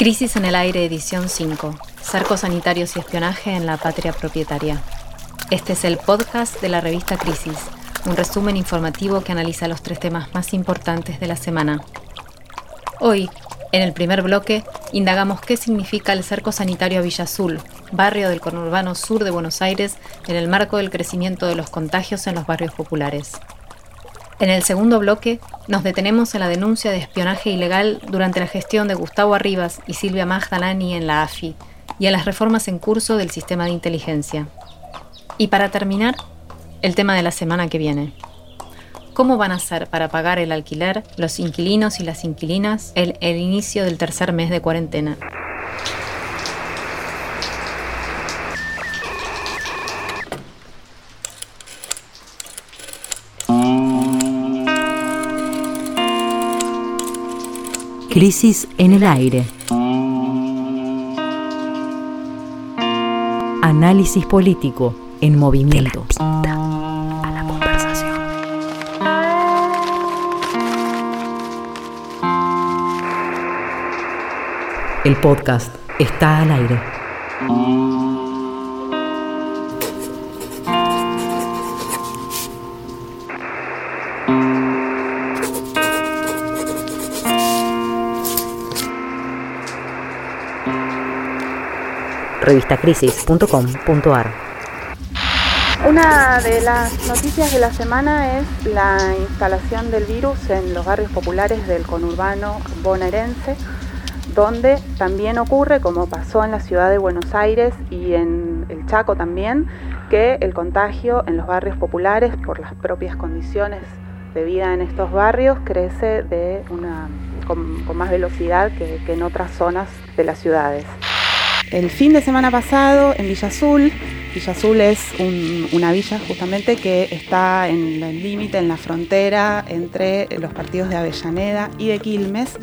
Crisis en el aire, edición 5. Cercos sanitarios y espionaje en la patria propietaria. Este es el podcast de la revista Crisis, un resumen informativo que analiza los tres temas más importantes de la semana. Hoy, en el primer bloque, indagamos qué significa el cerco sanitario a Villa Azul, barrio del conurbano sur de Buenos Aires, en el marco del crecimiento de los contagios en los barrios populares. En el segundo bloque nos detenemos en la denuncia de espionaje ilegal durante la gestión de Gustavo Arribas y Silvia Magdalani en la AFI y en las reformas en curso del sistema de inteligencia. Y para terminar, el tema de la semana que viene. ¿Cómo van a hacer para pagar el alquiler los inquilinos y las inquilinas el, el inicio del tercer mes de cuarentena? Crisis en el aire. Análisis político en movimiento. a la conversación. El podcast está al aire. Una de las noticias de la semana es la instalación del virus en los barrios populares del conurbano bonaerense, donde también ocurre, como pasó en la ciudad de Buenos Aires y en el Chaco también, que el contagio en los barrios populares, por las propias condiciones de vida en estos barrios, crece de una, con, más velocidad que en otras zonas de las ciudades. El fin de semana pasado en Villa Azul, Villa Azul es una villa justamente que está en el límite, en la frontera entre los partidos de Avellaneda y de Quilmes.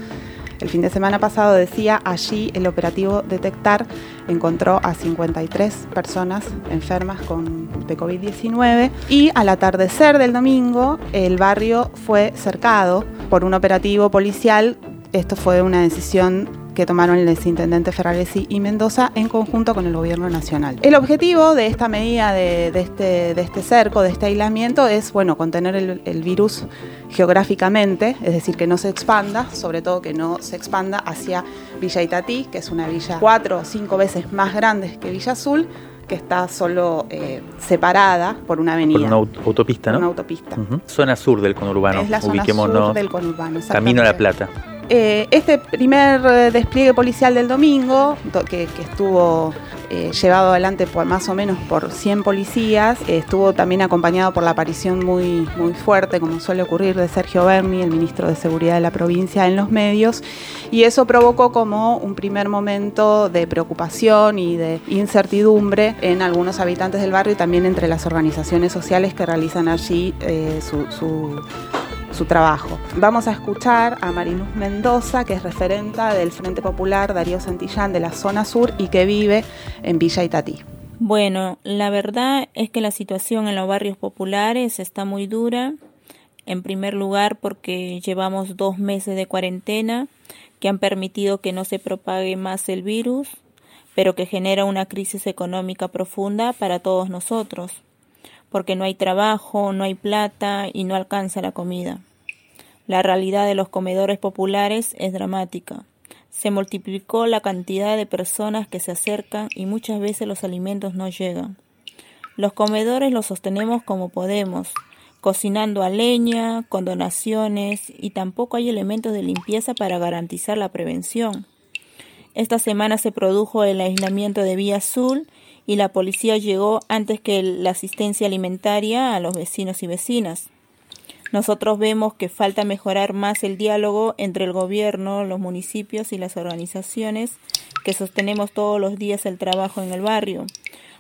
El fin de semana pasado decía, allí el operativo Detectar encontró a 53 personas enfermas con, de COVID-19 y al atardecer del domingo el barrio fue cercado por un operativo policial. Esto fue una decisión que tomaron el intendente Ferraresi y Mendoza en conjunto con el gobierno nacional. El objetivo de esta medida de, este, de este cerco, de este aislamiento, es bueno, contener el, virus geográficamente, es decir, que no se expanda, sobre todo que no se expanda hacia Villa Itatí, que es una villa cuatro o cinco veces más grande que Villa Azul, que está solo eh, separada por una avenida. Por una autopista, ¿no? Una autopista. Zona sur del conurbano. Es la zona sur del conurbano. Camino a La Plata. Eh, este primer eh, despliegue policial del domingo, que, estuvo eh, llevado adelante por más o menos por 100 policías, estuvo también acompañado por la aparición muy, muy fuerte, como suele ocurrir, de Sergio Berni, el ministro de Seguridad de la provincia, en los medios, y eso provocó como un primer momento de preocupación y de incertidumbre en algunos habitantes del barrio y también entre las organizaciones sociales que realizan allí su su trabajo. Vamos a escuchar a Marinus Mendoza, que es referenta del Frente Popular Darío Santillán de la zona sur y que vive en Villa Itatí. Bueno, la verdad es que la situación en los barrios populares está muy dura. En primer lugar, porque llevamos dos meses de cuarentena que han permitido que no se propague más el virus, pero que genera una crisis económica profunda para todos nosotros, porque no hay trabajo, no hay plata y no alcanza la comida. La realidad de los comedores populares es dramática. Se multiplicó la cantidad de personas que se acercan y muchas veces los alimentos no llegan. Los comedores los sostenemos como podemos, cocinando a leña, con donaciones y tampoco hay elementos de limpieza para garantizar la prevención. Esta semana se produjo el aislamiento de Vía Azul y la policía llegó antes que la asistencia alimentaria a los vecinos y vecinas. Nosotros vemos que falta mejorar más el diálogo entre el gobierno, los municipios y las organizaciones que sostenemos todos los días el trabajo en el barrio,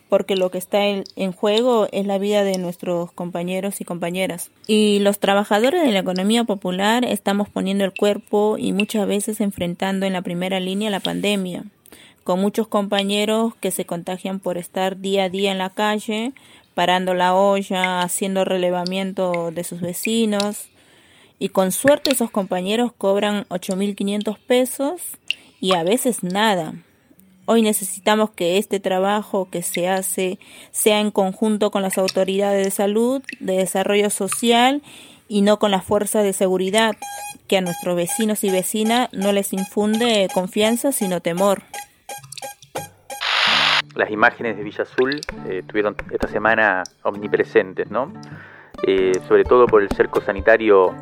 porque lo que está en, juego es la vida de nuestros compañeros y compañeras. Y los trabajadores de la economía popular estamos poniendo el cuerpo y muchas veces enfrentando en la primera línea la pandemia, con muchos compañeros que se contagian por estar día a día en la calle, parando la olla, haciendo relevamiento de sus vecinos. Y con suerte esos compañeros cobran 8.500 pesos y a veces nada. Hoy necesitamos que este trabajo que se hace sea en conjunto con las autoridades de salud, de desarrollo social y no con las fuerzas de seguridad, que a nuestros vecinos y vecinas no les infunde confianza sino temor. Las imágenes de Villa Azul eh, estuvieron esta semana omnipresentes, ¿no? Eh, sobre todo por el cerco sanitario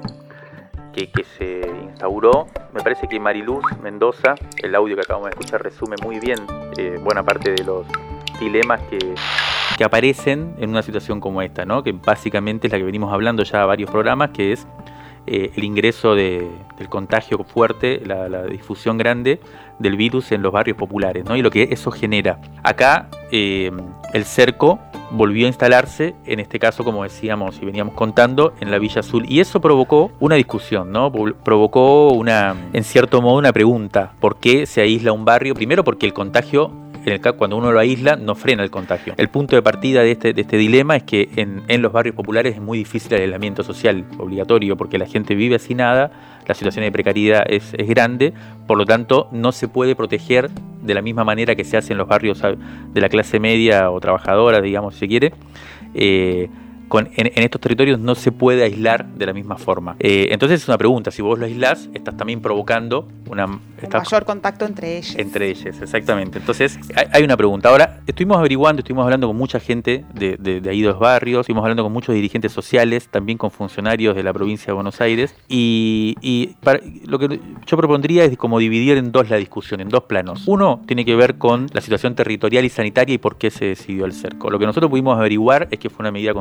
que, se instauró. Me parece que Mariluz Mendoza, el audio que acabamos de escuchar, resume muy bien eh, buena parte de los dilemas que, que aparecen en una situación como esta, ¿no? que básicamente es la que venimos hablando ya varios programas, que es eh, el ingreso del contagio fuerte, la, difusión grande del virus en los barrios populares ¿no? y lo que eso genera. Acá eh, el cerco volvió a instalarse, en este caso, como decíamos y veníamos contando, en la Villa Azul. Y eso provocó una discusión, ¿no? Provocó una, en cierto modo, una pregunta. ¿Por qué se aísla un barrio? Primero porque el contagio cuando uno lo aísla, no frena el contagio. El punto de partida de este, este dilema es que en, los barrios populares es muy difícil el aislamiento social obligatorio porque la gente vive así nada, la situación de precariedad es, grande, por lo tanto no se puede proteger de la misma manera que se hace en los barrios de la clase media o trabajadora, digamos, si se quiere. Eh, en, estos territorios no se puede aislar de la misma forma. Eh, entonces es una pregunta, si vos lo aislás, estás también provocando una, un mayor contacto entre ellos. Entre ellos, exactamente. Entonces hay, una pregunta. Ahora, estuvimos averiguando, estuvimos hablando con mucha gente de, de, ahí de los barrios, estuvimos hablando con muchos dirigentes sociales, también con funcionarios de la provincia de Buenos Aires, y, lo que yo propondría es como dividir en dos la discusión, en dos planos. Uno tiene que ver con la situación territorial y sanitaria y por qué se decidió el cerco. Lo que nosotros pudimos averiguar es que fue una medida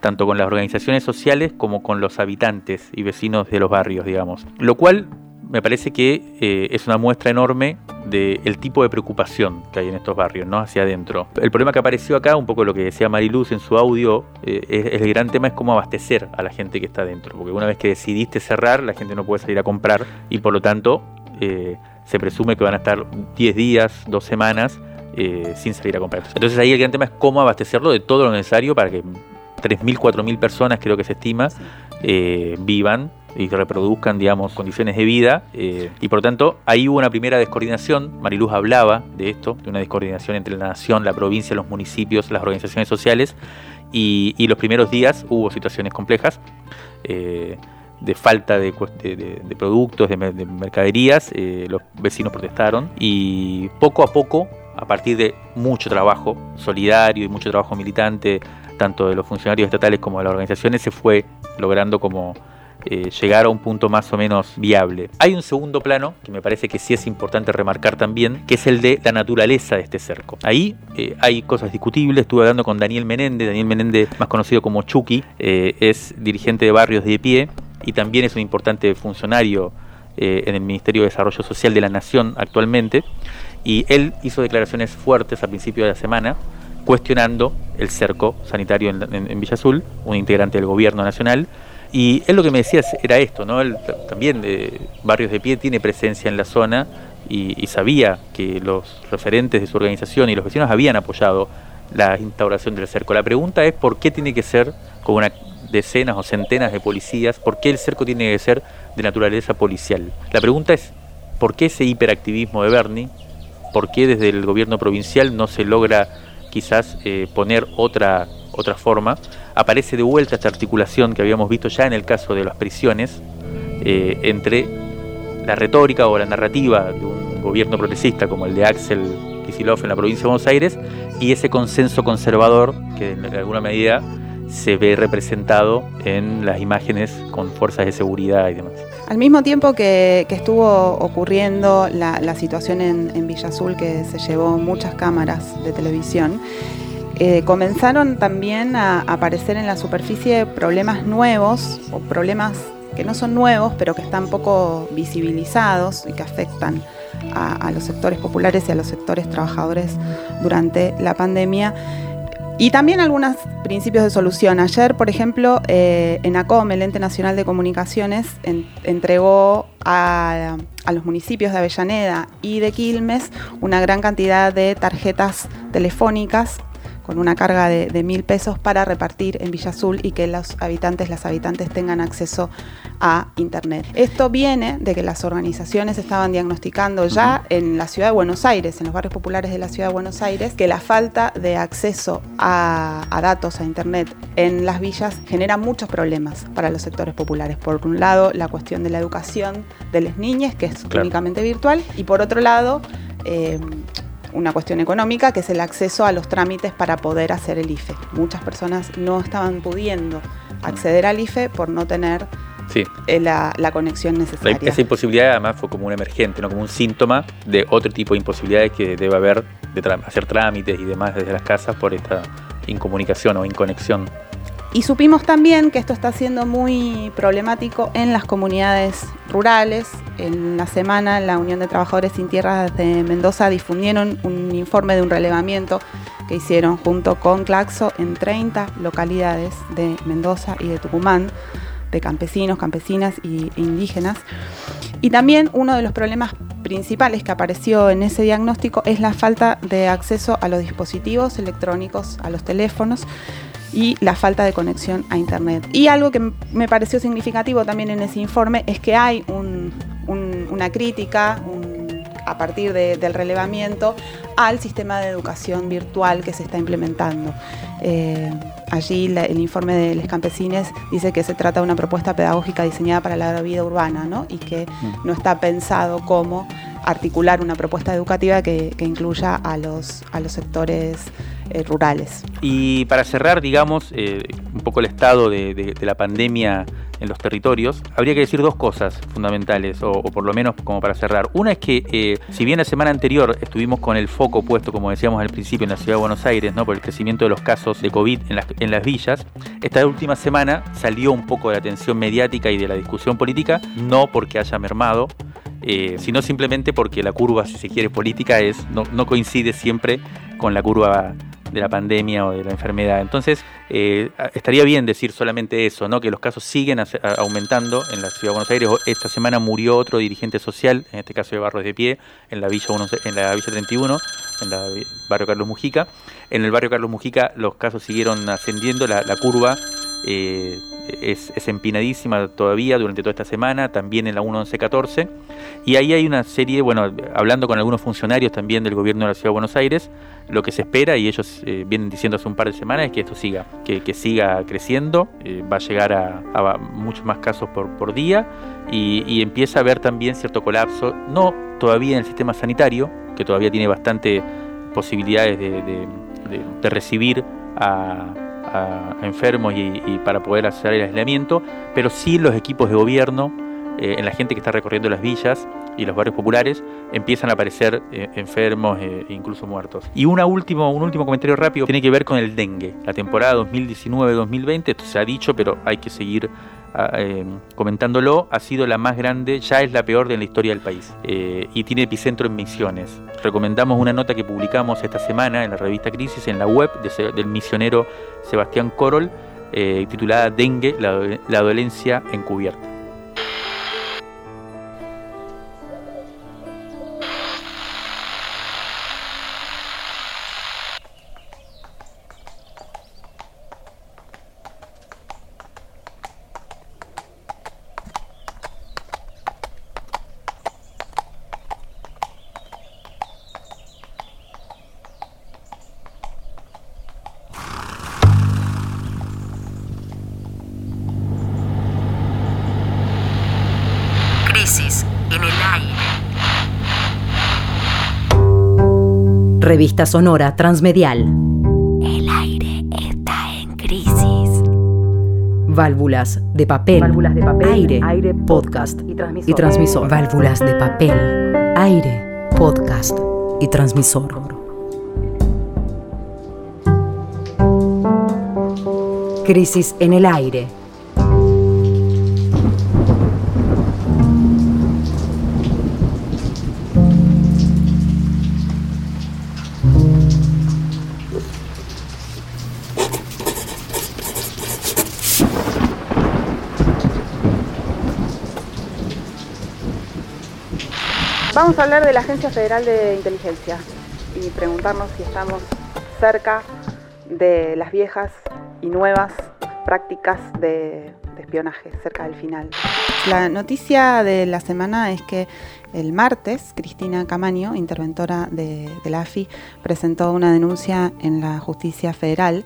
tanto con las organizaciones sociales como con los habitantes y vecinos de los barrios, digamos. Lo cual me parece que eh, es una muestra enorme del tipo de preocupación que hay en estos barrios, ¿no? Hacia adentro. El problema que apareció acá, un poco lo que decía Mariluz en su audio, eh, el gran tema es cómo abastecer a la gente que está adentro. Porque una vez que decidiste cerrar, la gente no puede salir a comprar y por lo tanto eh, se presume que van a estar 10 días, 2 semanas sin salir a comprar. Entonces ahí el gran tema es cómo abastecerlo de todo lo necesario para que 3.000, 4.000 personas, creo que se estima, eh, vivan y reproduzcan, digamos, condiciones de vida. Eh, y por lo tanto, ahí hubo una primera descoordinación. Mariluz hablaba de esto, de una descoordinación entre la nación, la provincia, los municipios, las organizaciones sociales. Y, los primeros días hubo situaciones complejas. Eh, de falta de, productos, de, mercaderías, los vecinos protestaron y poco a poco, a partir de mucho trabajo solidario y mucho trabajo militante, tanto de los funcionarios estatales como de las organizaciones, se fue logrando como eh, llegar a un punto más o menos viable. Hay un segundo plano que me parece que sí es importante remarcar también, que es el de la naturaleza de este cerco. Ahí eh, hay cosas discutibles, estuve hablando con Daniel Menéndez, Daniel Menéndez más conocido como Chucky, eh, es dirigente de Barrios de Pie y también es un importante funcionario en el Ministerio de Desarrollo Social de la Nación actualmente, y él hizo declaraciones fuertes a principio de la semana cuestionando el cerco sanitario en, Villa Azul, un integrante del gobierno nacional. Y él lo que me decía era esto, ¿no? Él también de Barrios de Pie tiene presencia en la zona y, sabía que los referentes de su organización y los vecinos habían apoyado la instauración del cerco. La pregunta es por qué tiene que ser con una decenas o centenas de policías, por qué el cerco tiene que ser de naturaleza policial. La pregunta es por qué ese hiperactivismo de Bernie, por qué desde el gobierno provincial no se logra quizás eh, poner otra, otra forma. Aparece de vuelta esta articulación que habíamos visto ya en el caso de las prisiones eh, entre la retórica o la narrativa de un gobierno progresista como el de Axel Kicillof en la provincia de Buenos Aires y ese consenso conservador que en alguna medida se ve representado en las imágenes con fuerzas de seguridad y demás. Al mismo tiempo que, estuvo ocurriendo la, situación en, Villa Azul, que se llevó muchas cámaras de televisión, eh, comenzaron también a aparecer en la superficie problemas nuevos o problemas que no son nuevos, pero que están poco visibilizados y que afectan a los sectores populares y a los sectores trabajadores durante la pandemia y también algunos principios de solución. Ayer, por ejemplo, eh, ENACOM, el Ente Nacional de Comunicaciones, entregó a, los municipios de Avellaneda y de Quilmes una gran cantidad de tarjetas telefónicas con una carga de, de mil pesos para repartir en Villa Azul y que los habitantes, las habitantes tengan acceso a Internet. Esto viene de que las organizaciones estaban diagnosticando ya en la ciudad de Buenos Aires, en los barrios populares de la ciudad de Buenos Aires, que la falta de acceso a, a datos, a Internet en las villas genera muchos problemas para los sectores populares. Por un lado, la cuestión de la educación de las niñas, que es Claro. únicamente virtual, y por otro lado, eh, una cuestión económica, que es el acceso a los trámites para poder hacer el IFE. Muchas personas no estaban pudiendo acceder al IFE por no tener Sí. eh, la, la conexión necesaria. esa imposibilidad además fue como un emergente, ¿no? como un síntoma de otro tipo de imposibilidades que debe haber de hacer trámites y demás desde las casas por esta incomunicación o inconexión. Y supimos también que esto está siendo muy problemático en las comunidades rurales. En la semana, la Unión de Trabajadores Sin Tierras de Mendoza difundieron un informe de un relevamiento que hicieron junto con Claxo en 30 localidades de Mendoza y de Tucumán, de campesinos, campesinas e indígenas. Y también uno de los problemas principales que apareció en ese diagnóstico es la falta de acceso a los dispositivos electrónicos, a los teléfonos y la falta de conexión a Internet. Y algo que me pareció significativo también en ese informe es que hay un- un- una crítica a partir de- del relevamiento al sistema de educación virtual que se está implementando. Eh, allí la- el informe de los campesines dice que se trata de una propuesta pedagógica diseñada para la vida urbana ¿no? y que no está pensado como articular una propuesta educativa que, que incluya a los, a los sectores eh, rurales. Y para cerrar, digamos, eh, un poco el estado de, de- de la pandemia en los territorios, habría que decir dos cosas fundamentales, o, por lo menos como para cerrar. Una es que, eh, si bien la semana anterior estuvimos con el foco puesto, como decíamos al principio, en la ciudad de Buenos Aires, por el crecimiento de los casos de COVID en las, villas, esta última semana salió un poco de la atención mediática y de la discusión política, no porque haya mermado, eh, sino simplemente porque la curva, si se quiere, política es no coincide siempre con la curva de la pandemia o de la enfermedad. Entonces, eh, estaría bien decir solamente eso, ¿no? que los casos siguen aumentando en la ciudad de Buenos Aires. Esta semana murió otro dirigente social, en este caso de Barros de Pie, en la Villa, en la Villa 31, en el barrio Carlos Mujica. En el barrio Carlos Mujica los casos siguieron ascendiendo, la, la curva eh, es, empinadísima todavía durante toda esta semana, también en la 1114. Y ahí hay una serie, bueno, hablando con algunos funcionarios también del gobierno de la Ciudad de Buenos Aires, lo que se espera, y ellos eh, vienen diciendo hace un par de semanas, es que esto siga, que, siga creciendo, eh, va a llegar a, muchos más casos por, día, y, empieza a haber también cierto colapso, no todavía en el sistema sanitario, que todavía tiene bastante posibilidades de, de- de- de recibir a, a enfermos y, para poder hacer el aislamiento, pero sí los equipos de gobierno, eh, en la gente que está recorriendo las villas y los barrios populares, empiezan a aparecer eh, enfermos e incluso muertos. Y una último, un último comentario rápido tiene que ver con el dengue. La temporada 2019-2020, esto se ha dicho, pero hay que seguir eh, comentándolo, ha sido la más grande, ya es la peor de la historia del país eh, y tiene epicentro en Misiones. Recomendamos una nota que publicamos esta semana en la revista Crisis en la web del misionero Sebastián Corol, eh, titulada Dengue, la, la dolencia encubierta. Revista sonora transmedial. El aire está en crisis. Válvulas de papel. Válvulas de papel, Aire. aire, podcast. y transmisor. Y transmisor. Válvulas de papel. Aire. Podcast. Y transmisor. Crisis en el aire. Vamos a hablar de la Agencia Federal de Inteligencia y preguntarnos si estamos cerca de las viejas y nuevas prácticas de, espionaje cerca del final. La noticia de la semana es que el martes Cristina Camaño, interventora de, la AFI, presentó una denuncia en la justicia federal.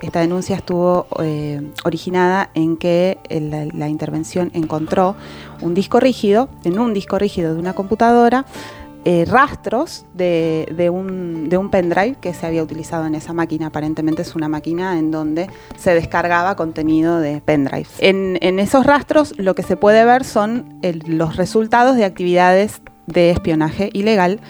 Esta denuncia estuvo eh, originada en que la, intervención encontró un disco rígido, en un disco rígido de una computadora, eh, rastros de, un, de, un, pendrive que se había utilizado en esa máquina. Aparentemente es una máquina en donde se descargaba contenido de pendrive. En, en esos rastros lo que se puede ver son los resultados de actividades de espionaje ilegal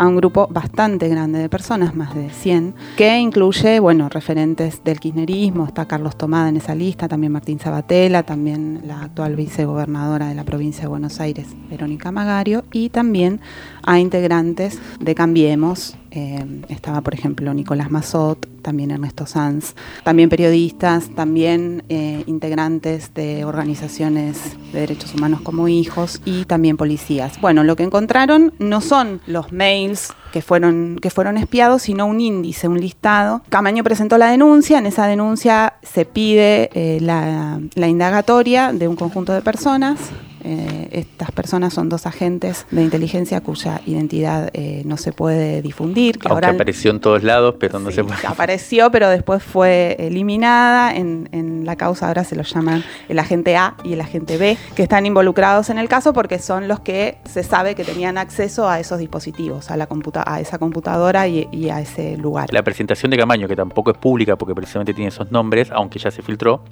a un grupo bastante grande de personas, más de 100, que incluye, bueno, referentes del kirchnerismo, está Carlos Tomada en esa lista, también Martín Sabatella, también la actual vicegobernadora de la provincia de Buenos Aires, Verónica Magario, y también a integrantes de Cambiemos, eh, estaba, por ejemplo, Nicolás Mazot, también Ernesto Sanz, también periodistas, también eh, integrantes de organizaciones de derechos humanos como hijos y también policías. Bueno, lo que encontraron no son los mails que fueron, que fueron espiados, sino un índice, un listado. Camaño presentó la denuncia, en esa denuncia se pide eh, la, la indagatoria de un conjunto de personas eh, estas personas son dos agentes de inteligencia cuya identidad eh, no se puede difundir. Que Aunque apareció en todos lados, pero no se puede. Apareció, pero después fue eliminada. En, la causa ahora se los llaman el agente A y el agente B, que están involucrados en el caso porque son los que se sabe que tenían acceso a esos dispositivos, a, la a esa computadora y, a ese lugar. La presentación de Camaño, que tampoco es pública porque precisamente tiene esos nombres, aunque ya se filtró,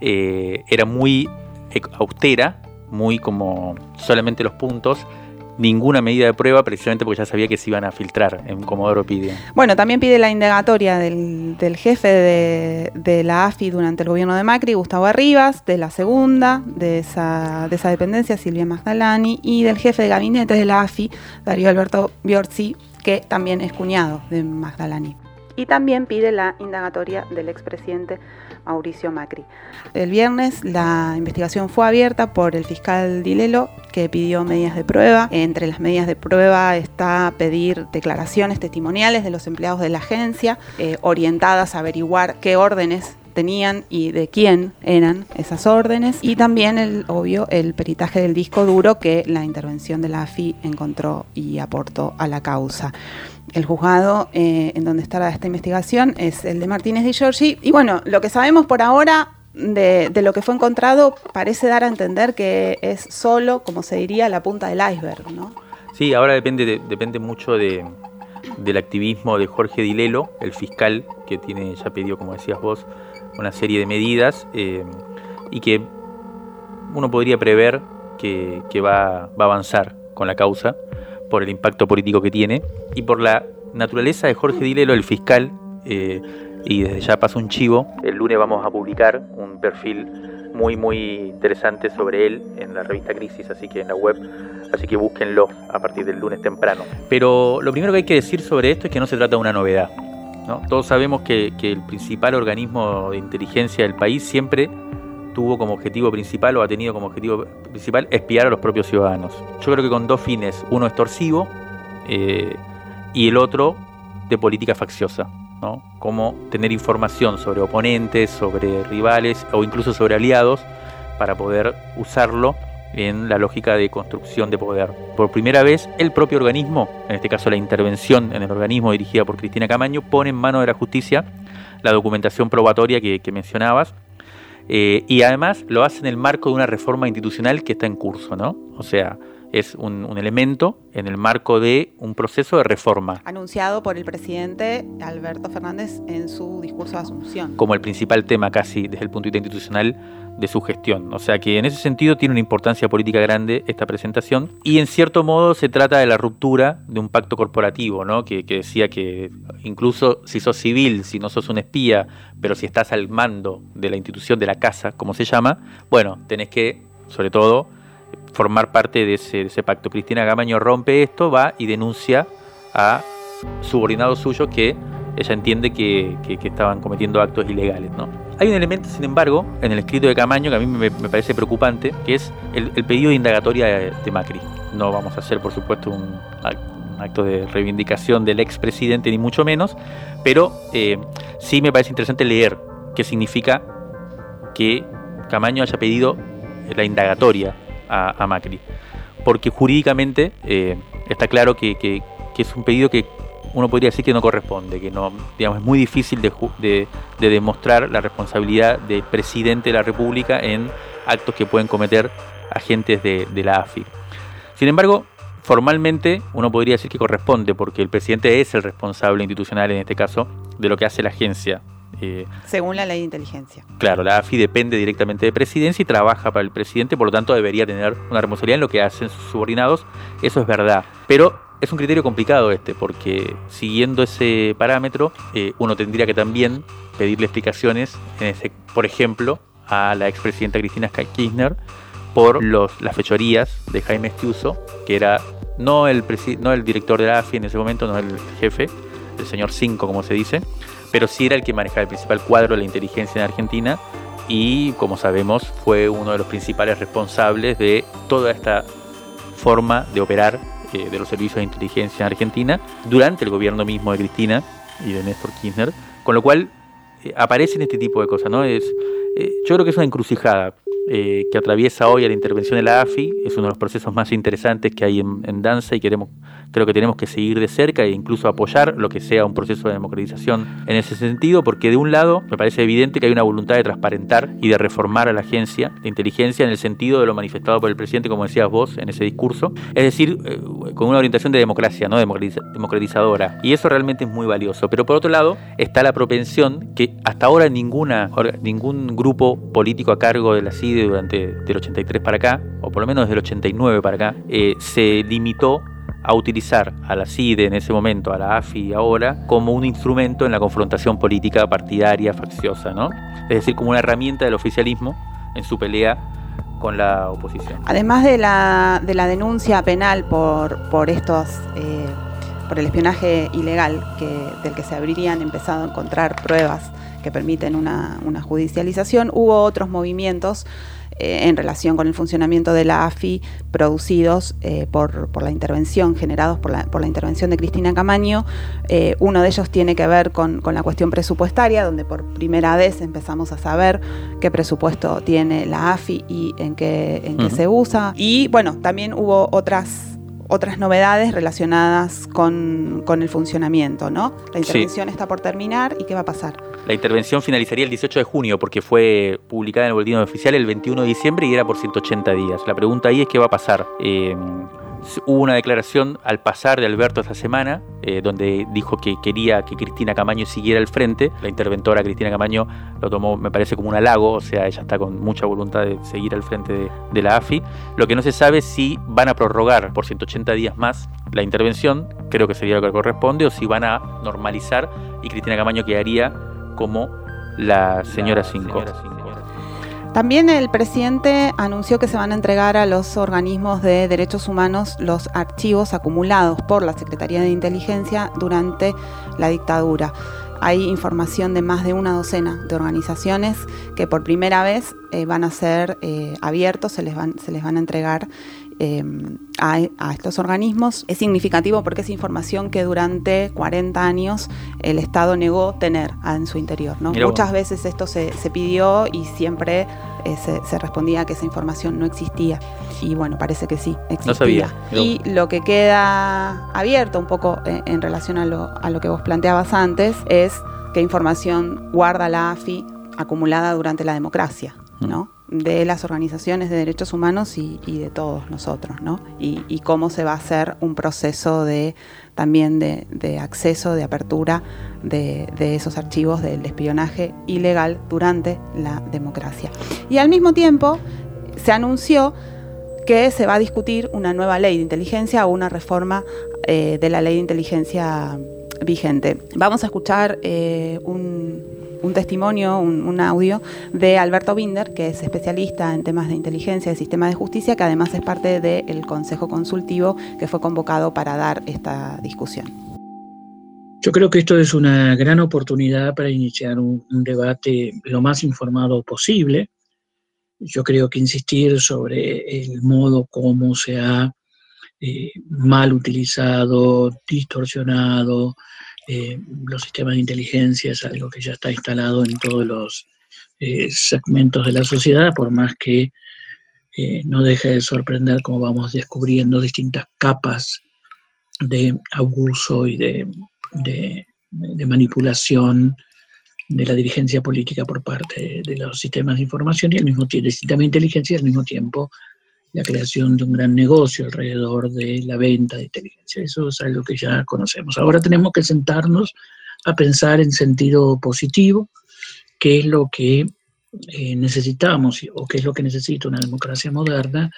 eh, era muy austera muy como solamente los puntos, ninguna medida de prueba precisamente porque ya sabía que se iban a filtrar en Comodoro pide. Bueno, también pide la indagatoria del, jefe de, la AFI durante el gobierno de Macri, Gustavo Arribas, de la segunda de esa, de esa dependencia, Silvia Magdalani, y del jefe de gabinete de la AFI, Darío Alberto Biorzi, que también es cuñado de Magdalani. Y también pide la indagatoria del expresidente Mauricio Macri. El viernes la investigación fue abierta por el fiscal Dilelo, que pidió medidas de prueba. Entre las medidas de prueba está pedir declaraciones testimoniales de los empleados de la agencia, eh, orientadas a averiguar qué órdenes tenían y de quién eran esas órdenes y también el obvio el peritaje del disco duro que la intervención de la AFI encontró y aportó a la causa el juzgado eh, en donde estará esta investigación es el de Martínez de Giorgi. Y bueno, lo que sabemos por ahora de, lo que fue encontrado parece dar a entender que es solo, como se diría, la punta del iceberg, ¿no? Sí, ahora depende, depende mucho de, del activismo de Jorge Dilelo, el fiscal, que tiene, ya pidió, como decías vos, una serie de medidas eh, y que uno podría prever que, va, va a avanzar con la causa por el impacto político que tiene y por la naturaleza de Jorge Dilelo, el fiscal, eh, y desde ya paso un chivo, el lunes vamos a publicar un perfil muy muy interesante sobre él en la revista Crisis, así que en la web, así que búsquenlo a partir del lunes temprano. Pero lo primero que hay que decir sobre esto es que no se trata de una novedad. ¿No? Todos sabemos que, el principal organismo de inteligencia del país siempre tuvo como objetivo principal o ha tenido como objetivo principal espiar a los propios ciudadanos. Yo creo que con dos fines, uno extorsivo eh, y el otro de política facciosa, ¿no? como tener información sobre oponentes, sobre rivales o incluso sobre aliados para poder usarlo en la lógica de construcción de poder. Por primera vez, el propio organismo, en este caso la intervención en el organismo dirigida por Cristina Camaño, pone en mano de la justicia la documentación probatoria que mencionabas eh, y además lo hace en el marco de una reforma institucional que está en curso, ¿no? O sea, es un, elemento en el marco de un proceso de reforma. Anunciado por el presidente Alberto Fernández en su discurso de asunción. Como el principal tema casi desde el punto de vista institucional de su gestión. O sea que en ese sentido tiene una importancia política grande esta presentación y en cierto modo se trata de la ruptura de un pacto corporativo, ¿no? que, que decía que incluso si sos civil, si no sos un espía, pero si estás al mando de la institución de la casa, como se llama, bueno, tenés que, sobre todo, formar parte de ese, pacto. Cristina Gamaño rompe esto, va y denuncia a subordinados suyos que ella entiende que, estaban cometiendo actos ilegales. ¿no? Hay un elemento, sin embargo, en el escrito de Camaño que a mí me, parece preocupante, que es el, pedido de indagatoria de, Macri. No vamos a hacer, por supuesto, un, acto de reivindicación del expresidente, ni mucho menos, pero eh, sí me parece interesante leer qué significa que Camaño haya pedido la indagatoria a, Macri, porque jurídicamente eh, está claro que, es un pedido que uno podría decir que no corresponde, que no, digamos, es muy difícil de, demostrar la responsabilidad del presidente de la República en actos que pueden cometer agentes de, de la AFI. Sin embargo, formalmente uno podría decir que corresponde, porque el presidente es el responsable institucional en este caso de lo que hace la agencia. Eh, Según la ley de inteligencia. Claro, la AFI depende directamente de presidencia y trabaja para el presidente, por lo tanto debería tener una responsabilidad en lo que hacen sus subordinados. Eso es verdad. Pero es un criterio complicado este, porque siguiendo ese parámetro, eh, uno tendría que también pedirle explicaciones, en ese, por ejemplo, a la expresidenta Cristina Kirchner por los, las fechorías de Jaime Estiuso, que era no el, no el director de la AFI en ese momento, no el jefe, el señor 5 como se dice, pero sí era el que manejaba el principal cuadro de la inteligencia en Argentina y como sabemos fue uno de los principales responsables de toda esta forma de operar eh, de los servicios de inteligencia en Argentina durante el gobierno mismo de Cristina y de Néstor Kirchner, con lo cual eh, aparecen este tipo de cosas, ¿no? Es, eh, yo creo que es una encrucijada. Eh, que atraviesa hoy a la intervención de la AFI, es uno de los procesos más interesantes que hay en, danza y queremos, creo que tenemos que seguir de cerca e incluso apoyar lo que sea un proceso de democratización en ese sentido, porque de un lado me parece evidente que hay una voluntad de transparentar y de reformar a la agencia de inteligencia en el sentido de lo manifestado por el presidente, como decías vos en ese discurso, es decir, eh, con una orientación de democracia, no democratizadora, y eso realmente es muy valioso. Pero por otro lado está la propensión que hasta ahora ninguna, ningún grupo político a cargo de la Durante del 83 para acá, o por lo menos desde el 89 para acá, eh, se limitó a utilizar a la CIDE en ese momento, a la AFI ahora, como un instrumento en la confrontación política partidaria, facciosa, ¿no? Es decir, como una herramienta del oficialismo en su pelea con la oposición. Además de la, de la denuncia penal por, por estos... Eh, por el espionaje ilegal que, del que se habrían empezado a encontrar pruebas que permiten una, judicialización. Hubo otros movimientos eh, en relación con el funcionamiento de la AFI producidos eh, por, la intervención, generados por la, por la intervención de Cristina Camaño. Eh, uno de ellos tiene que ver con, la cuestión presupuestaria, donde por primera vez empezamos a saber qué presupuesto tiene la AFI y en qué, en qué se usa. Y bueno, también hubo otras otras novedades relacionadas con, el funcionamiento, ¿no? La intervención está por terminar y qué va a pasar. La intervención finalizaría el 18 de junio porque fue publicada en el boletín oficial el 21 de diciembre y era por 180 días. La pregunta ahí es qué va a pasar. Eh, Hubo una declaración al pasar de Alberto esta semana, eh, donde dijo que quería que Cristina Camaño siguiera al frente. La interventora Cristina Camaño lo tomó, me parece, como un halago, o sea, ella está con mucha voluntad de seguir al frente de, la AFI. Lo que no se sabe es si van a prorrogar por 180 días más la intervención, creo que sería lo que corresponde, o si van a normalizar y Cristina Camaño quedaría como la señora 5. También el presidente anunció que se van a entregar a los organismos de derechos humanos los archivos acumulados por la Secretaría de Inteligencia durante la dictadura. Hay información de más de una docena de organizaciones que por primera vez eh, van a ser eh, abiertos, se les, van, se les van a entregar Em, a, estos organismos. Es significativo porque es información que durante 40 años el Estado negó tener en su interior. Muchas veces esto se, pidió y siempre eh, se, respondía que esa información no existía. Y bueno, parece que sí, existía. Y lo que queda abierto un poco eh, en, relación a lo, a lo que vos planteabas antes es qué información guarda la AFI acumulada durante la democracia. ¿no? De las organizaciones de derechos humanos y, de todos nosotros, ¿no? Y, cómo se va a hacer un proceso de también de, acceso, de apertura de, esos archivos del espionaje ilegal durante la democracia. Y al mismo tiempo se anunció que se va a discutir una nueva ley de inteligencia o una reforma eh, de la ley de inteligencia vigente. Vamos a escuchar eh, un testimonio, un, audio de Alberto Binder, que es especialista en temas de inteligencia y sistema de justicia, que además es parte del Consejo Consultivo que fue convocado para dar esta discusión. Yo creo que esto es una gran oportunidad para iniciar un, debate lo más informado posible. Yo creo que insistir sobre el modo como se ha eh, mal utilizado, distorsionado. Eh, los sistemas de inteligencia es algo que ya está instalado en todos los eh, segmentos de la sociedad, por más que no deje de sorprender cómo vamos descubriendo distintas capas de abuso y de, de manipulación de la dirigencia política por parte de los sistemas de información y al mismo tiempo, del sistema de inteligencia y al mismo tiempo la creación de un gran negocio alrededor de la venta de inteligencia. Eso es algo que ya conocemos. Ahora tenemos que sentarnos a pensar en sentido positivo, qué es lo que eh, necesitamos o qué es lo que necesita una democracia moderna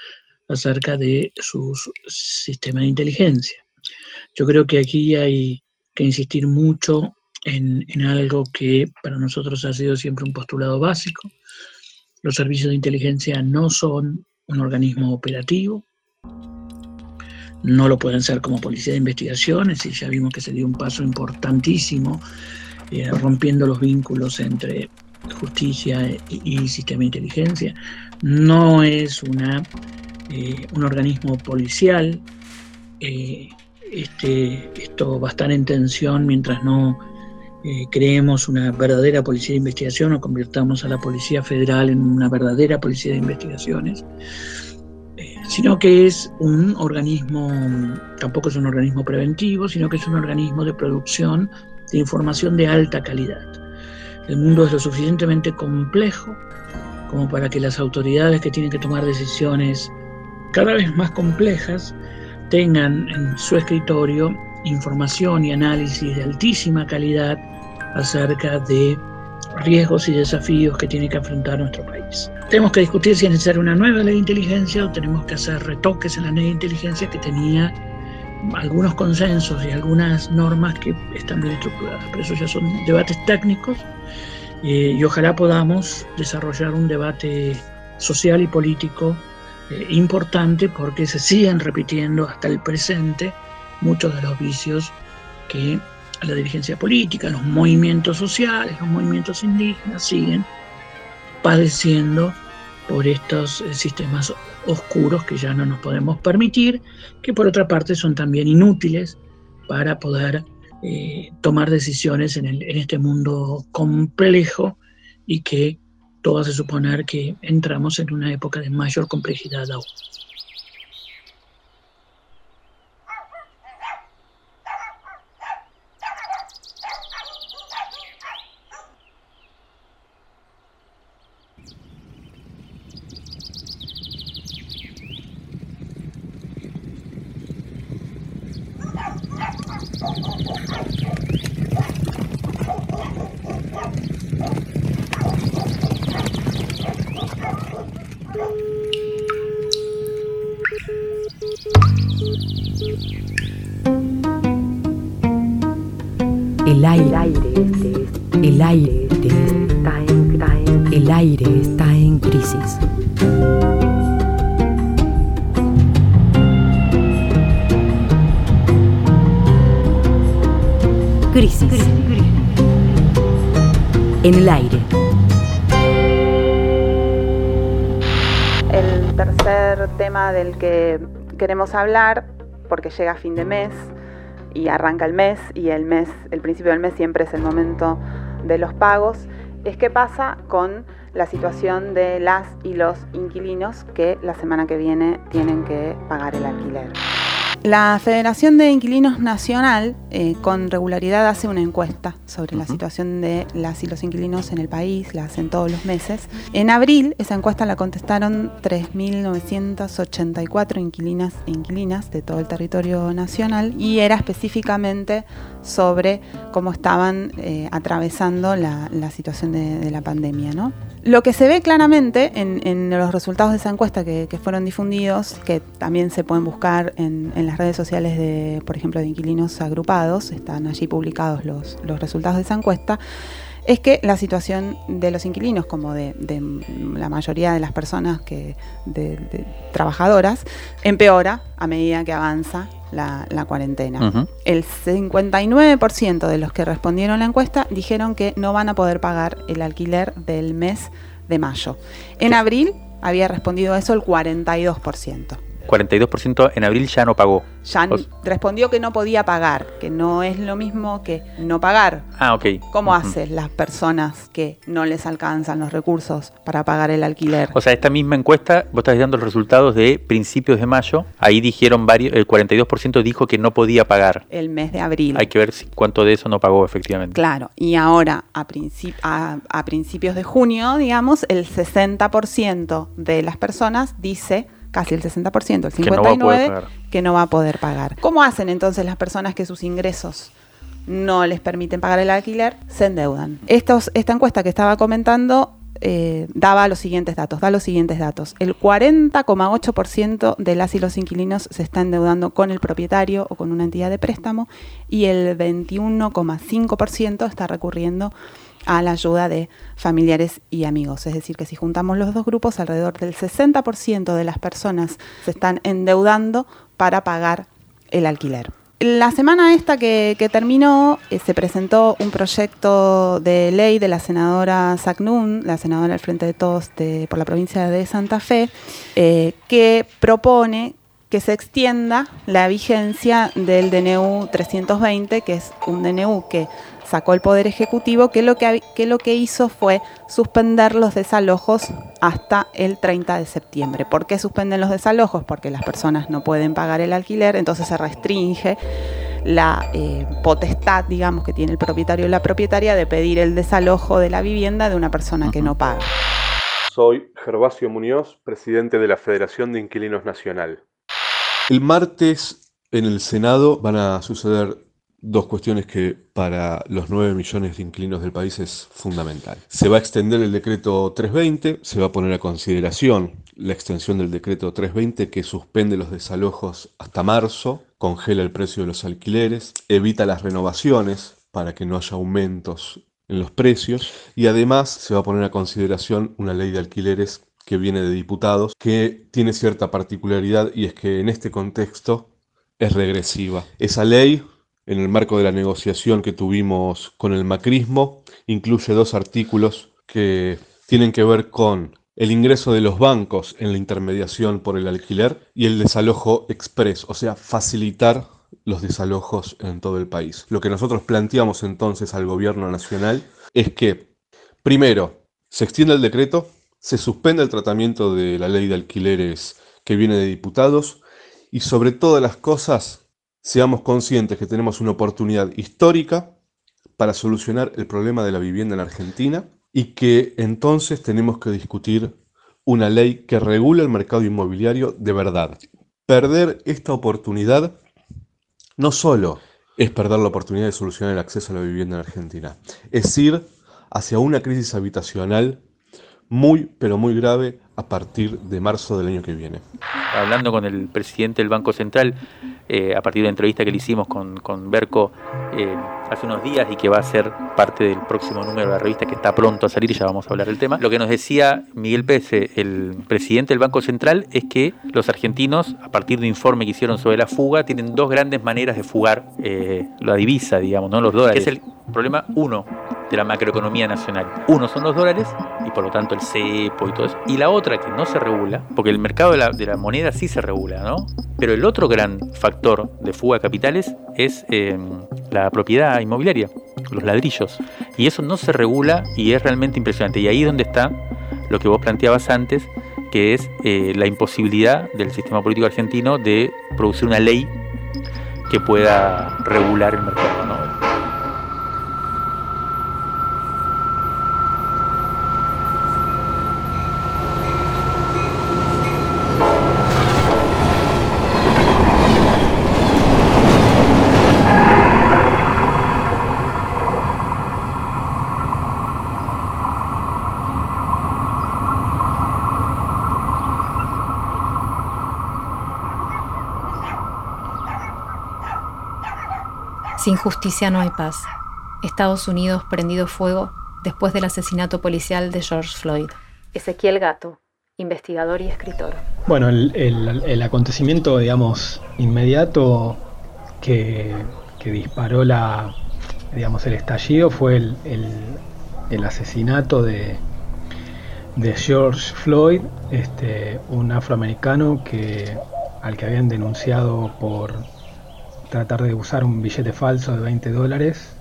acerca de sus sistemas de inteligencia. Yo creo que aquí hay que insistir mucho en, en algo que para nosotros ha sido siempre un postulado básico. Los servicios de inteligencia no son un organismo operativo. No lo pueden ser como policía de investigaciones y ya vimos que se dio un paso importantísimo eh, rompiendo los vínculos entre justicia y, sistema de inteligencia. No es una, eh, un organismo policial. Eh, este, esto va a estar en tensión mientras no creemos una verdadera policía de investigación o convirtamos a la Policía Federal en una verdadera policía de investigaciones, eh, sino que es un organismo, tampoco es un organismo preventivo, sino que es un organismo de producción de información de alta calidad. El mundo es lo suficientemente complejo como para que las autoridades que tienen que tomar decisiones cada vez más complejas tengan en su escritorio información y análisis de altísima calidad acerca de riesgos y desafíos que tiene que afrontar nuestro país. Tenemos que discutir si es necesaria una nueva ley de inteligencia o tenemos que hacer retoques en la ley de inteligencia que tenía algunos consensos y algunas normas que están bien estructuradas. Pero eso ya son debates técnicos eh, y ojalá podamos desarrollar un debate social y político eh, importante porque se siguen repitiendo hasta el presente muchos de los vicios que la dirigencia política, los movimientos sociales, los movimientos indígenas siguen padeciendo por estos eh, sistemas oscuros que ya no nos podemos permitir, que por otra parte son también inútiles para poder eh, tomar decisiones en, en, este mundo complejo y que todo hace suponer que entramos en una época de mayor complejidad aún. El aire, está en, el aire está en crisis. Crisis. En el aire. El tercer tema del que queremos hablar, porque llega fin de mes, y arranca el mes y el mes, el principio del mes siempre es el momento de los pagos, es qué pasa con la situación de las y los inquilinos que la semana que viene tienen que pagar el alquiler. La Federación de Inquilinos Nacional eh, con regularidad hace una encuesta sobre la situación de las y los inquilinos en el país, la hacen todos los meses. En abril esa encuesta la contestaron 3.984 inquilinas e inquilinas de todo el territorio nacional y era específicamente sobre cómo estaban eh, atravesando la, situación de, la pandemia. ¿no? Lo que se ve claramente en, los resultados de esa encuesta que, fueron difundidos, que también se pueden buscar en, las redes sociales de, por ejemplo, de inquilinos agrupados, están allí publicados los, resultados de esa encuesta, es que la situación de los inquilinos, como de, la mayoría de las personas que, de, trabajadoras, empeora a medida que avanza la, cuarentena. El 59% de los que respondieron la encuesta dijeron que no van a poder pagar el alquiler del mes de mayo. En abril había respondido eso el 42%. 42% en abril ya no pagó. Ya respondió que no podía pagar, que no es lo mismo que no pagar. Ah, ok. ¿Cómo hacen las personas que no les alcanzan los recursos para pagar el alquiler? O sea, esta misma encuesta, vos estás dando los resultados de principios de mayo. Ahí dijeron varios, el 42% dijo que no podía pagar. El mes de abril. Hay que ver si, cuánto de eso no pagó efectivamente. Claro, y ahora a, a principios de junio, digamos, el 60% de las personas dice casi el 60%, el 59%, que no, va a poder pagar. ¿Cómo hacen entonces las personas que sus ingresos no les permiten pagar el alquiler? Se endeudan. Estos, esta encuesta que estaba comentando eh, daba los siguientes datos, da los siguientes datos. El 40,8% de las y los inquilinos se está endeudando con el propietario o con una entidad de préstamo y el 21,5% está recurriendo a la ayuda de familiares y amigos. Es decir, que si juntamos los dos grupos, alrededor del 60% de las personas se están endeudando para pagar el alquiler. La semana esta que, terminó, eh, se presentó un proyecto de ley de la senadora Sacnun, la senadora del Frente de Todos por la provincia de Santa Fe, eh, que propone que se extienda la vigencia del DNU 320, que es un DNU que sacó el Poder Ejecutivo, que lo que, lo que hizo fue suspender los desalojos hasta el 30 de septiembre. ¿Por qué suspenden los desalojos? Porque las personas no pueden pagar el alquiler, entonces se restringe la eh, potestad, digamos, que tiene el propietario o la propietaria de pedir el desalojo de la vivienda de una persona que no paga. Soy Gervasio Muñoz, presidente de la Federación de Inquilinos Nacional. El martes en el Senado van a suceder dos cuestiones que para los 9 millones de inquilinos del país es fundamental. Se va a extender el decreto 320, se va a poner a consideración la extensión del decreto 320 que suspende los desalojos hasta marzo, congela el precio de los alquileres, evita las renovaciones para que no haya aumentos en los precios y además se va a poner a consideración una ley de alquileres que viene de diputados que tiene cierta particularidad y es que en este contexto es regresiva. Esa ley en el marco de la negociación que tuvimos con el macrismo, incluye dos artículos que tienen que ver con el ingreso de los bancos en la intermediación por el alquiler y el desalojo express, o sea, facilitar los desalojos en todo el país. Lo que nosotros planteamos entonces al gobierno nacional es que, primero, se extienda el decreto, se suspenda el tratamiento de la ley de alquileres que viene de diputados y sobre todas las cosas seamos conscientes que tenemos una oportunidad histórica para solucionar el problema de la vivienda en Argentina y que entonces tenemos que discutir una ley que regule el mercado inmobiliario de verdad. Perder esta oportunidad no solo es perder la oportunidad de solucionar el acceso a la vivienda en Argentina, es ir hacia una crisis habitacional muy, pero muy grave a partir de marzo del año que viene. Hablando con el presidente del Banco Central, eh, a partir de la entrevista que le hicimos con, con Berco eh, hace unos días y que va a ser parte del próximo número de la revista que está pronto a salir y ya vamos a hablar del tema. Lo que nos decía Miguel Pérez, el presidente del Banco Central, es que los argentinos, a partir de un informe que hicieron sobre la fuga, tienen dos grandes maneras de fugar eh, la divisa, digamos, ¿no? los dólares. Es el problema uno de la macroeconomía nacional. Uno son los dólares y por lo tanto el cepo y todo eso. Y la otra que no se regula, porque el mercado de la, moneda sí se regula, ¿no? Pero el otro gran factor de fuga de capitales es eh, la propiedad inmobiliaria, los ladrillos. Y eso no se regula y es realmente impresionante. Y ahí es donde está lo que vos planteabas antes, que es eh, la imposibilidad del sistema político argentino de producir una ley que pueda regular el mercado. ¿no? Sin justicia no hay paz. Estados Unidos prendido fuego después del asesinato policial de George Floyd. Ezequiel Gato, investigador y escritor. Bueno, el, acontecimiento, digamos, inmediato que, disparó la, digamos, el estallido fue el, asesinato de, George Floyd, este, un afroamericano que al que habían denunciado por tratar de usar un billete falso de 20 dólares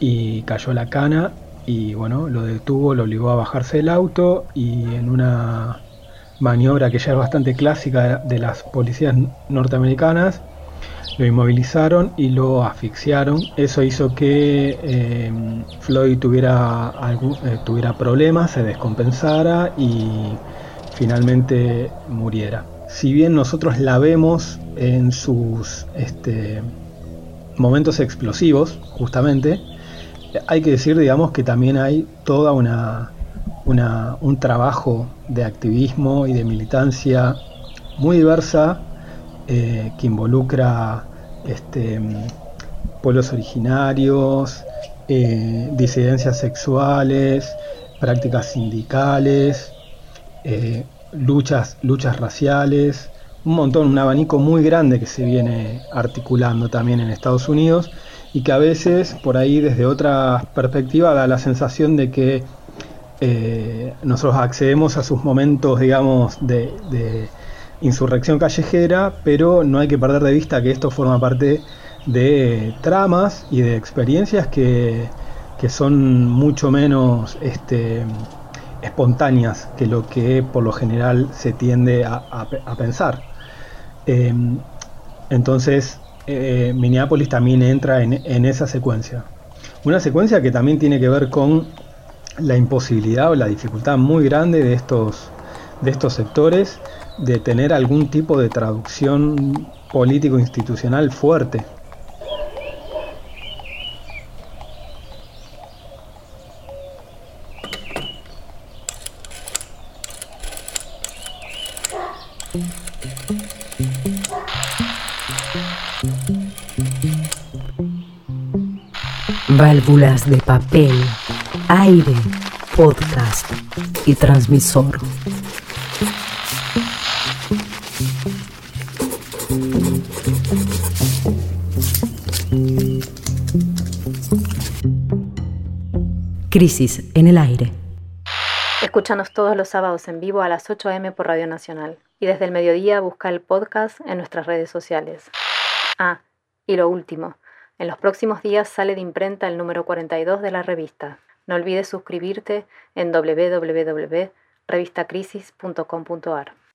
y cayó la cana y bueno, lo detuvo, lo obligó a bajarse del auto y en una maniobra que ya es bastante clásica de las policías norteamericanas, lo inmovilizaron y lo asfixiaron. Eso hizo que eh, Floyd tuviera, eh, tuviera problemas, se descompensara y finalmente muriera. Si bien nosotros la vemos en sus este, momentos explosivos, justamente, hay que decir, digamos, que también hay toda una, un trabajo de activismo y de militancia muy diversa eh, que involucra este, pueblos originarios, eh, disidencias sexuales, prácticas sindicales, eh, luchas, luchas raciales, un montón, un abanico muy grande que se viene articulando también en Estados Unidos y que a veces por ahí desde otra perspectiva da la sensación de que eh, nosotros accedemos a sus momentos, digamos, de, insurrección callejera, pero no hay que perder de vista que esto forma parte de tramas y de experiencias que, son mucho menos este, espontáneas que lo que por lo general se tiende a, pensar. Eh, entonces, eh, Minneapolis también entra en, en, esa secuencia. Una secuencia que también tiene que ver con la imposibilidad o la dificultad muy grande de estos, de estos sectores de tener algún tipo de traducción político-institucional fuerte. Válvulas de papel, aire, podcast y transmisor. Crisis en el aire. Escúchanos todos los sábados en vivo a las 8 a.m. por Radio Nacional y desde el mediodía busca el podcast en nuestras redes sociales. Ah, y lo último. En los próximos días sale de imprenta el número 42 de la revista. No olvides suscribirte en www.revistacrisis.com.ar.